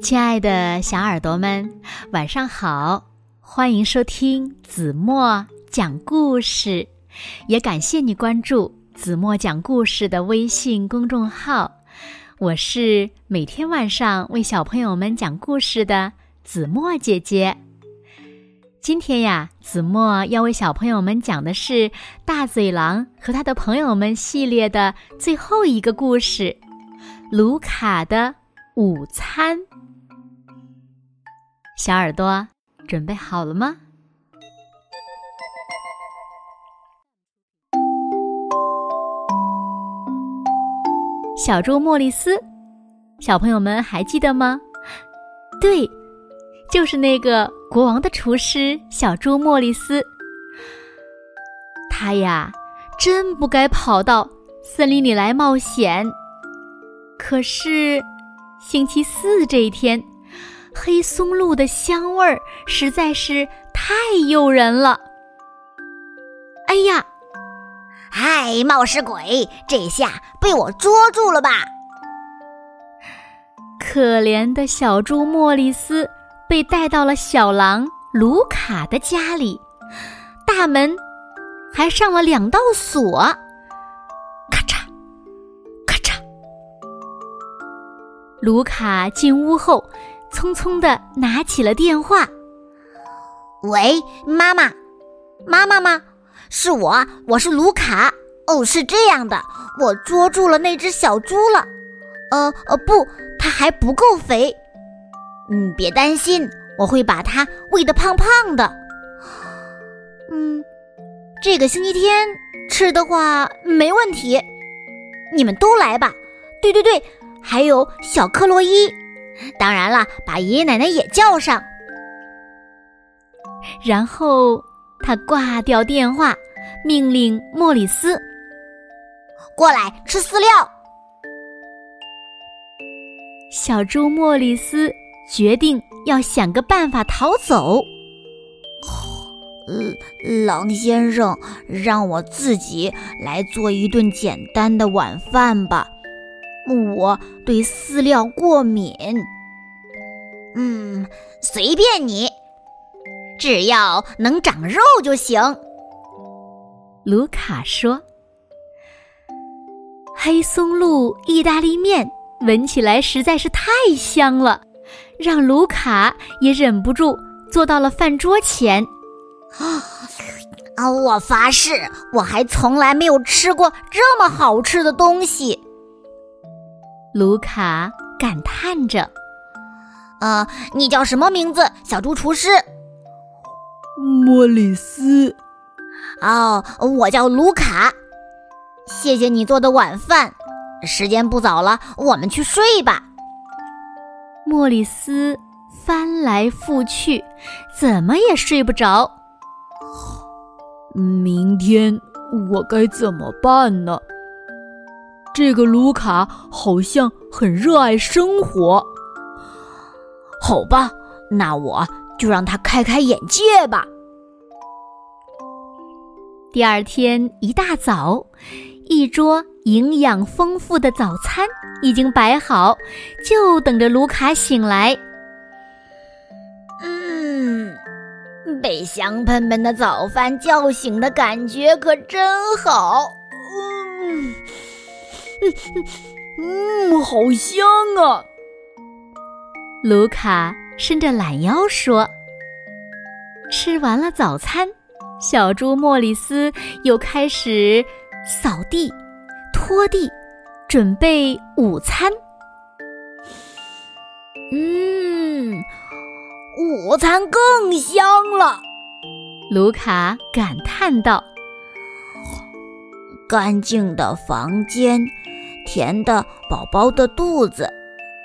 亲爱的小耳朵们，晚上好！欢迎收听子墨讲故事，也感谢你关注子墨讲故事的微信公众号。我是每天晚上为小朋友们讲故事的子墨姐姐。今天呀，子墨要为小朋友们讲的是《大嘴狼和他的朋友们》系列的最后一个故事——卢卡的午餐。小耳朵准备好了吗？小猪莫里斯，小朋友们还记得吗？对，就是那个国王的厨师小猪莫里斯。他呀，真不该跑到森林里来冒险。可是，星期四这一天。黑松露的香味儿实在是太诱人了。哎呀，嗨，冒失鬼，这下被我捉住了吧？可怜的小猪莫里斯被带到了小狼卢卡的家里，大门还上了两道锁。卢卡进屋后。匆匆的拿起了电话。喂，妈妈，妈妈吗？是我，我是卢卡。哦，是这样的，我捉住了那只小猪了。呃呃，不，它还不够肥。嗯，别担心，我会把它喂得胖胖的。嗯，这个星期天吃的话没问题。你们都来吧。对对对，还有小克洛伊。当然了，把爷爷奶奶也叫上。然后他挂掉电话，命令莫里斯过来吃饲料。小猪莫里斯决定要想个办法逃走。呃，狼先生，让我自己来做一顿简单的晚饭吧。我对饲料过敏。嗯，随便你，只要能长肉就行。卢卡说：“黑松露意大利面闻起来实在是太香了，让卢卡也忍不住坐到了饭桌前。”啊！我发誓，我还从来没有吃过这么好吃的东西。卢卡感叹着：“呃，你叫什么名字，小猪厨师？”莫里斯。哦，我叫卢卡。谢谢你做的晚饭。时间不早了，我们去睡吧。莫里斯翻来覆去，怎么也睡不着。明天我该怎么办呢？这个卢卡好像很热爱生活，好吧，那我就让他开开眼界吧。第二天一大早，一桌营养丰富的早餐已经摆好，就等着卢卡醒来。嗯，被香喷喷的早饭叫醒的感觉可真好。嗯。嗯，好香啊！卢卡伸着懒腰说：“吃完了早餐，小猪莫里斯又开始扫地、拖地，准备午餐。嗯，午餐更香了。”卢卡感叹道：“干净的房间。”甜的宝宝的肚子，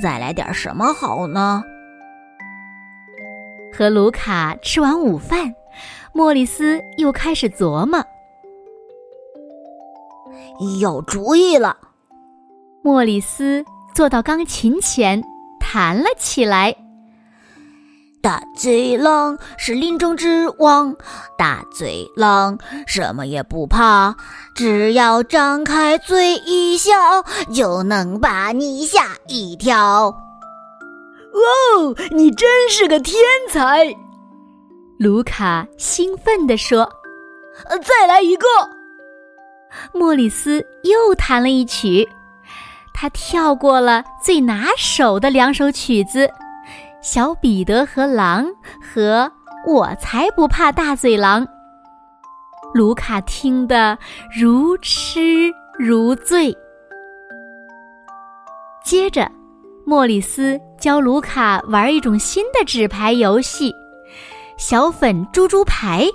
再来点什么好呢？和卢卡吃完午饭，莫里斯又开始琢磨。有主意了！莫里斯坐到钢琴前，弹了起来。大嘴狼是林中之王，大嘴狼什么也不怕，只要张开嘴一笑，就能把你吓一跳。哦，你真是个天才！卢卡兴奋地说：“呃，再来一个。”莫里斯又弹了一曲，他跳过了最拿手的两首曲子，《小彼得和狼》和《我才不怕大嘴狼》。卢卡听得如痴如醉。接着，莫里斯教卢卡玩一种新的纸牌游戏——小粉猪猪牌。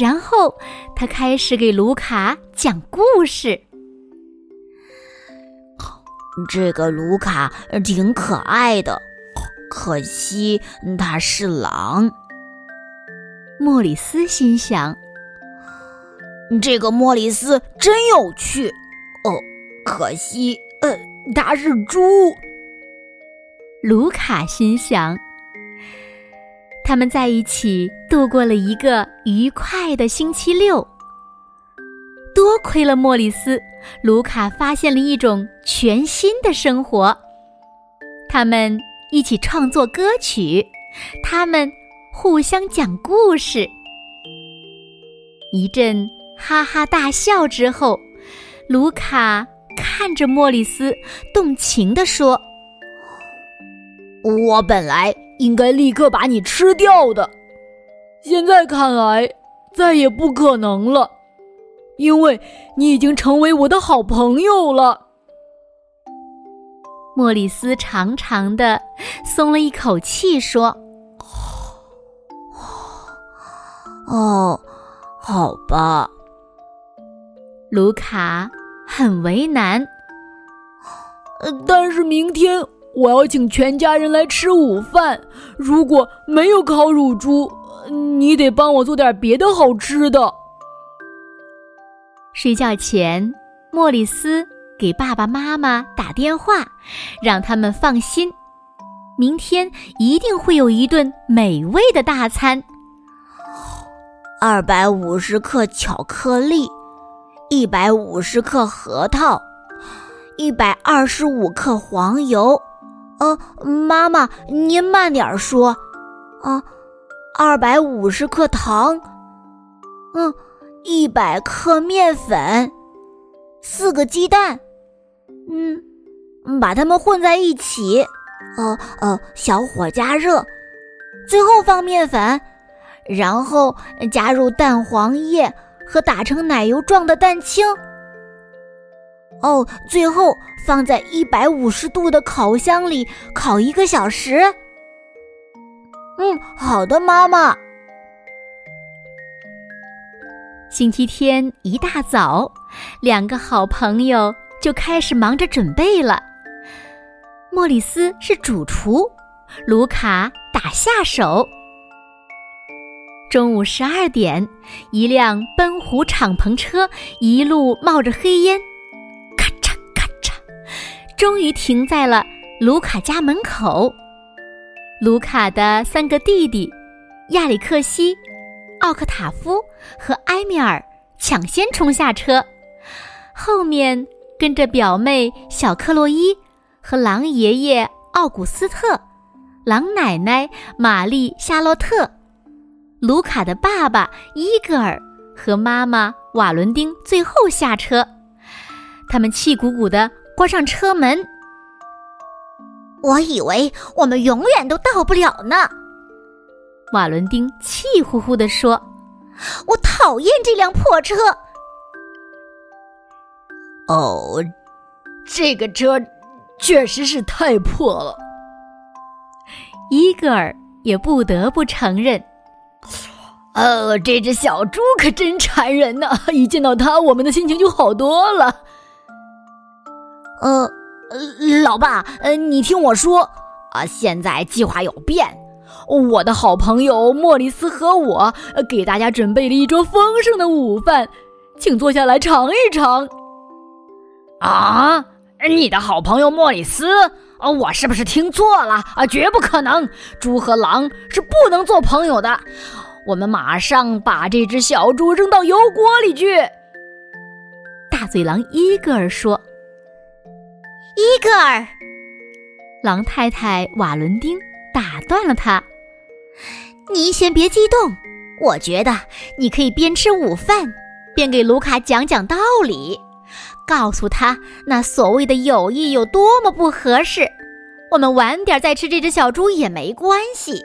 然后，他开始给卢卡讲故事。这个卢卡挺可爱的，可惜他是狼。莫里斯心想：“这个莫里斯真有趣。”哦，可惜，呃，他是猪。卢卡心想。他们在一起度过了一个愉快的星期六。多亏了莫里斯，卢卡发现了一种全新的生活。他们一起创作歌曲，他们互相讲故事。一阵哈哈大笑之后，卢卡看着莫里斯，动情地说：“我本来……”应该立刻把你吃掉的，现在看来再也不可能了，因为你已经成为我的好朋友了。莫里斯长长的松了一口气，说：“哦，好吧。”卢卡很为难，但是明天。我要请全家人来吃午饭。如果没有烤乳猪，你得帮我做点别的好吃的。睡觉前，莫里斯给爸爸妈妈打电话，让他们放心，明天一定会有一顿美味的大餐。二百五十克巧克力，一百五十克核桃，一百二十五克黄油。呃，妈妈，您慢点说。啊，二百五十克糖，嗯，一百克面粉，四个鸡蛋，嗯，把它们混在一起。呃呃，小火加热，最后放面粉，然后加入蛋黄液和打成奶油状的蛋清。哦，最后放在一百五十度的烤箱里烤一个小时。嗯，好的，妈妈。星期天一大早，两个好朋友就开始忙着准备了。莫里斯是主厨，卢卡打下手。中午十二点，一辆奔虎敞篷车一路冒着黑烟。咔嚓咔嚓终于停在了卢卡家门口。卢卡的三个弟弟亚里克西、奥克塔夫和埃米尔抢先冲下车，后面跟着表妹小克洛伊和狼爷爷奥古斯特、狼奶奶玛丽夏洛特、卢卡的爸爸伊格尔和妈妈瓦伦丁最后下车。他们气鼓鼓的。关上车门，我以为我们永远都到不了呢。瓦伦丁气呼呼地说：“我讨厌这辆破车。”哦，这个车确实是太破了。伊格尔也不得不承认：“呃，这只小猪可真馋人呐！一见到它，我们的心情就好多了。”呃，老爸，呃，你听我说，啊，现在计划有变，我的好朋友莫里斯和我给大家准备了一桌丰盛的午饭，请坐下来尝一尝。啊，你的好朋友莫里斯？啊，我是不是听错了？啊，绝不可能，猪和狼是不能做朋友的。我们马上把这只小猪扔到油锅里去。大嘴狼伊戈尔说。伊戈尔，狼太太瓦伦丁打断了他：“你先别激动，我觉得你可以边吃午饭，边给卢卡讲讲道理，告诉他那所谓的友谊有多么不合适。我们晚点再吃这只小猪也没关系。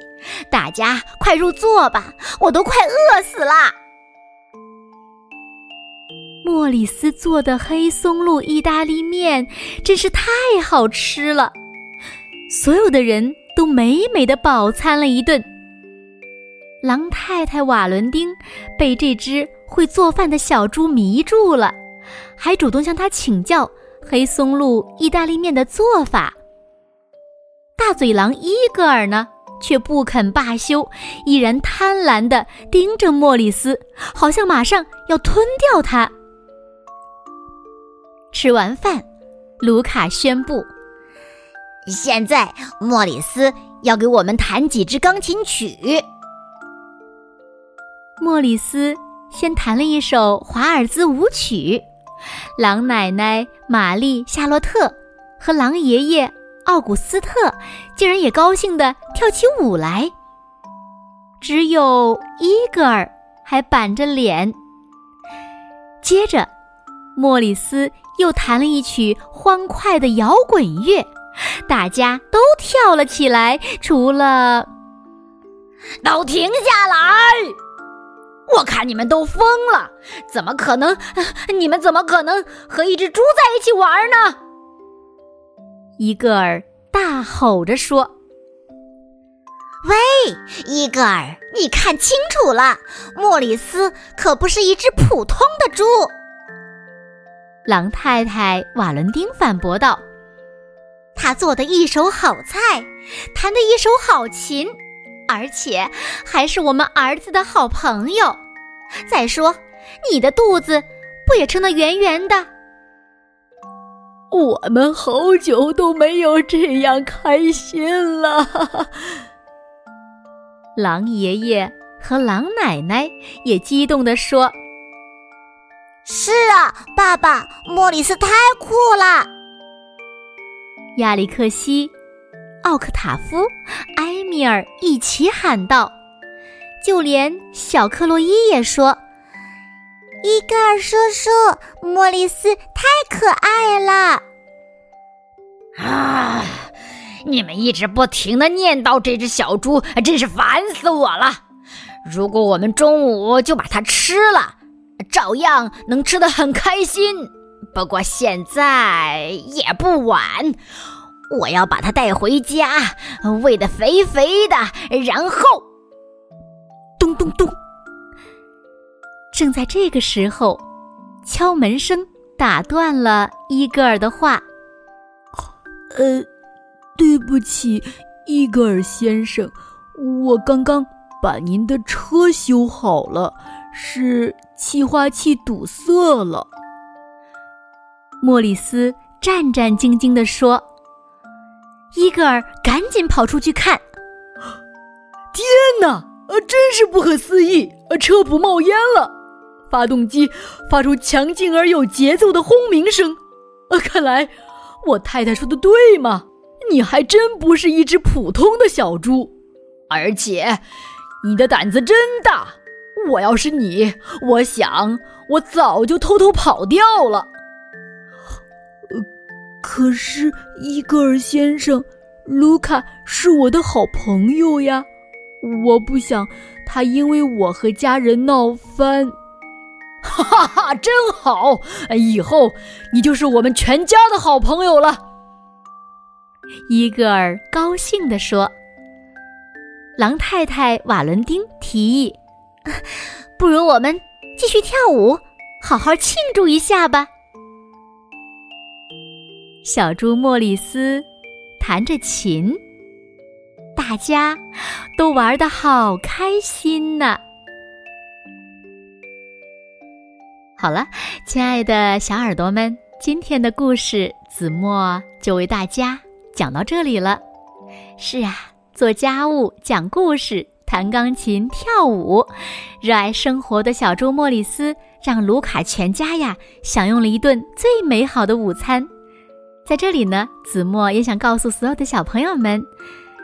大家快入座吧，我都快饿死了。”莫里斯做的黑松露意大利面真是太好吃了，所有的人都美美的饱餐了一顿。狼太太瓦伦丁被这只会做饭的小猪迷住了，还主动向他请教黑松露意大利面的做法。大嘴狼伊戈尔呢，却不肯罢休，依然贪婪地盯着莫里斯，好像马上要吞掉他。吃完饭，卢卡宣布：“现在莫里斯要给我们弹几支钢琴曲。”莫里斯先弹了一首华尔兹舞曲，狼奶奶玛丽·夏洛特和狼爷爷奥古斯特竟然也高兴地跳起舞来。只有伊戈尔还板着脸。接着，莫里斯。又弹了一曲欢快的摇滚乐，大家都跳了起来，除了……都停下来！我看你们都疯了，怎么可能？你们怎么可能和一只猪在一起玩呢？伊戈尔大吼着说：“喂，伊戈尔，你看清楚了，莫里斯可不是一只普通的猪。”狼太太瓦伦丁反驳道：“他做的一手好菜，弹的一手好琴，而且还是我们儿子的好朋友。再说，你的肚子不也撑得圆圆的？我们好久都没有这样开心了。”狼爷爷和狼奶奶也激动地说。是啊，爸爸，莫里斯太酷了！亚历克西、奥克塔夫、埃米尔一起喊道，就连小克洛伊也说：“伊戈尔叔叔，莫里斯太可爱了！”啊，你们一直不停的念叨这只小猪，真是烦死我了！如果我们中午就把它吃了。照样能吃得很开心，不过现在也不晚，我要把它带回家，喂得肥肥的，然后，咚咚咚！正在这个时候，敲门声打断了伊戈尔的话。呃，对不起，伊戈尔先生，我刚刚把您的车修好了。是气化器堵塞了，莫里斯战战兢兢地说。伊戈尔赶紧跑出去看，天哪！呃，真是不可思议！呃，车不冒烟了，发动机发出强劲而有节奏的轰鸣声。呃，看来我太太说的对嘛，你还真不是一只普通的小猪，而且你的胆子真大。我要是你，我想我早就偷偷跑掉了。可是伊戈尔先生，卢卡是我的好朋友呀，我不想他因为我和家人闹翻。哈哈哈，真好！以后你就是我们全家的好朋友了。伊戈尔高兴地说。狼太太瓦伦丁提议。不如我们继续跳舞，好好庆祝一下吧。小猪莫里斯弹着琴，大家都玩的好开心呢。好了，亲爱的小耳朵们，今天的故事子墨就为大家讲到这里了。是啊，做家务、讲故事。弹钢琴、跳舞，热爱生活的小猪莫里斯让卢卡全家呀享用了一顿最美好的午餐。在这里呢，子墨也想告诉所有的小朋友们，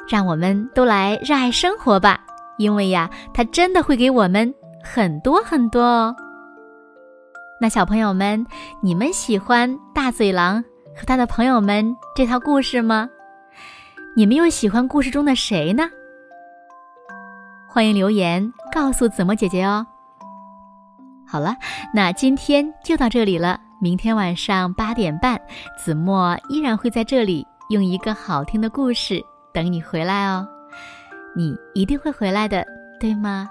让我们都来热爱生活吧，因为呀，它真的会给我们很多很多哦。那小朋友们，你们喜欢大嘴狼和他的朋友们这套故事吗？你们又喜欢故事中的谁呢？欢迎留言告诉子墨姐姐哦。好了，那今天就到这里了。明天晚上八点半，子墨依然会在这里用一个好听的故事等你回来哦。你一定会回来的，对吗？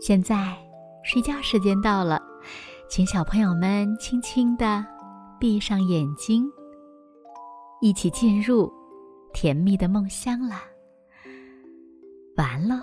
现在睡觉时间到了，请小朋友们轻轻的闭上眼睛。一起进入甜蜜的梦乡啦！完了。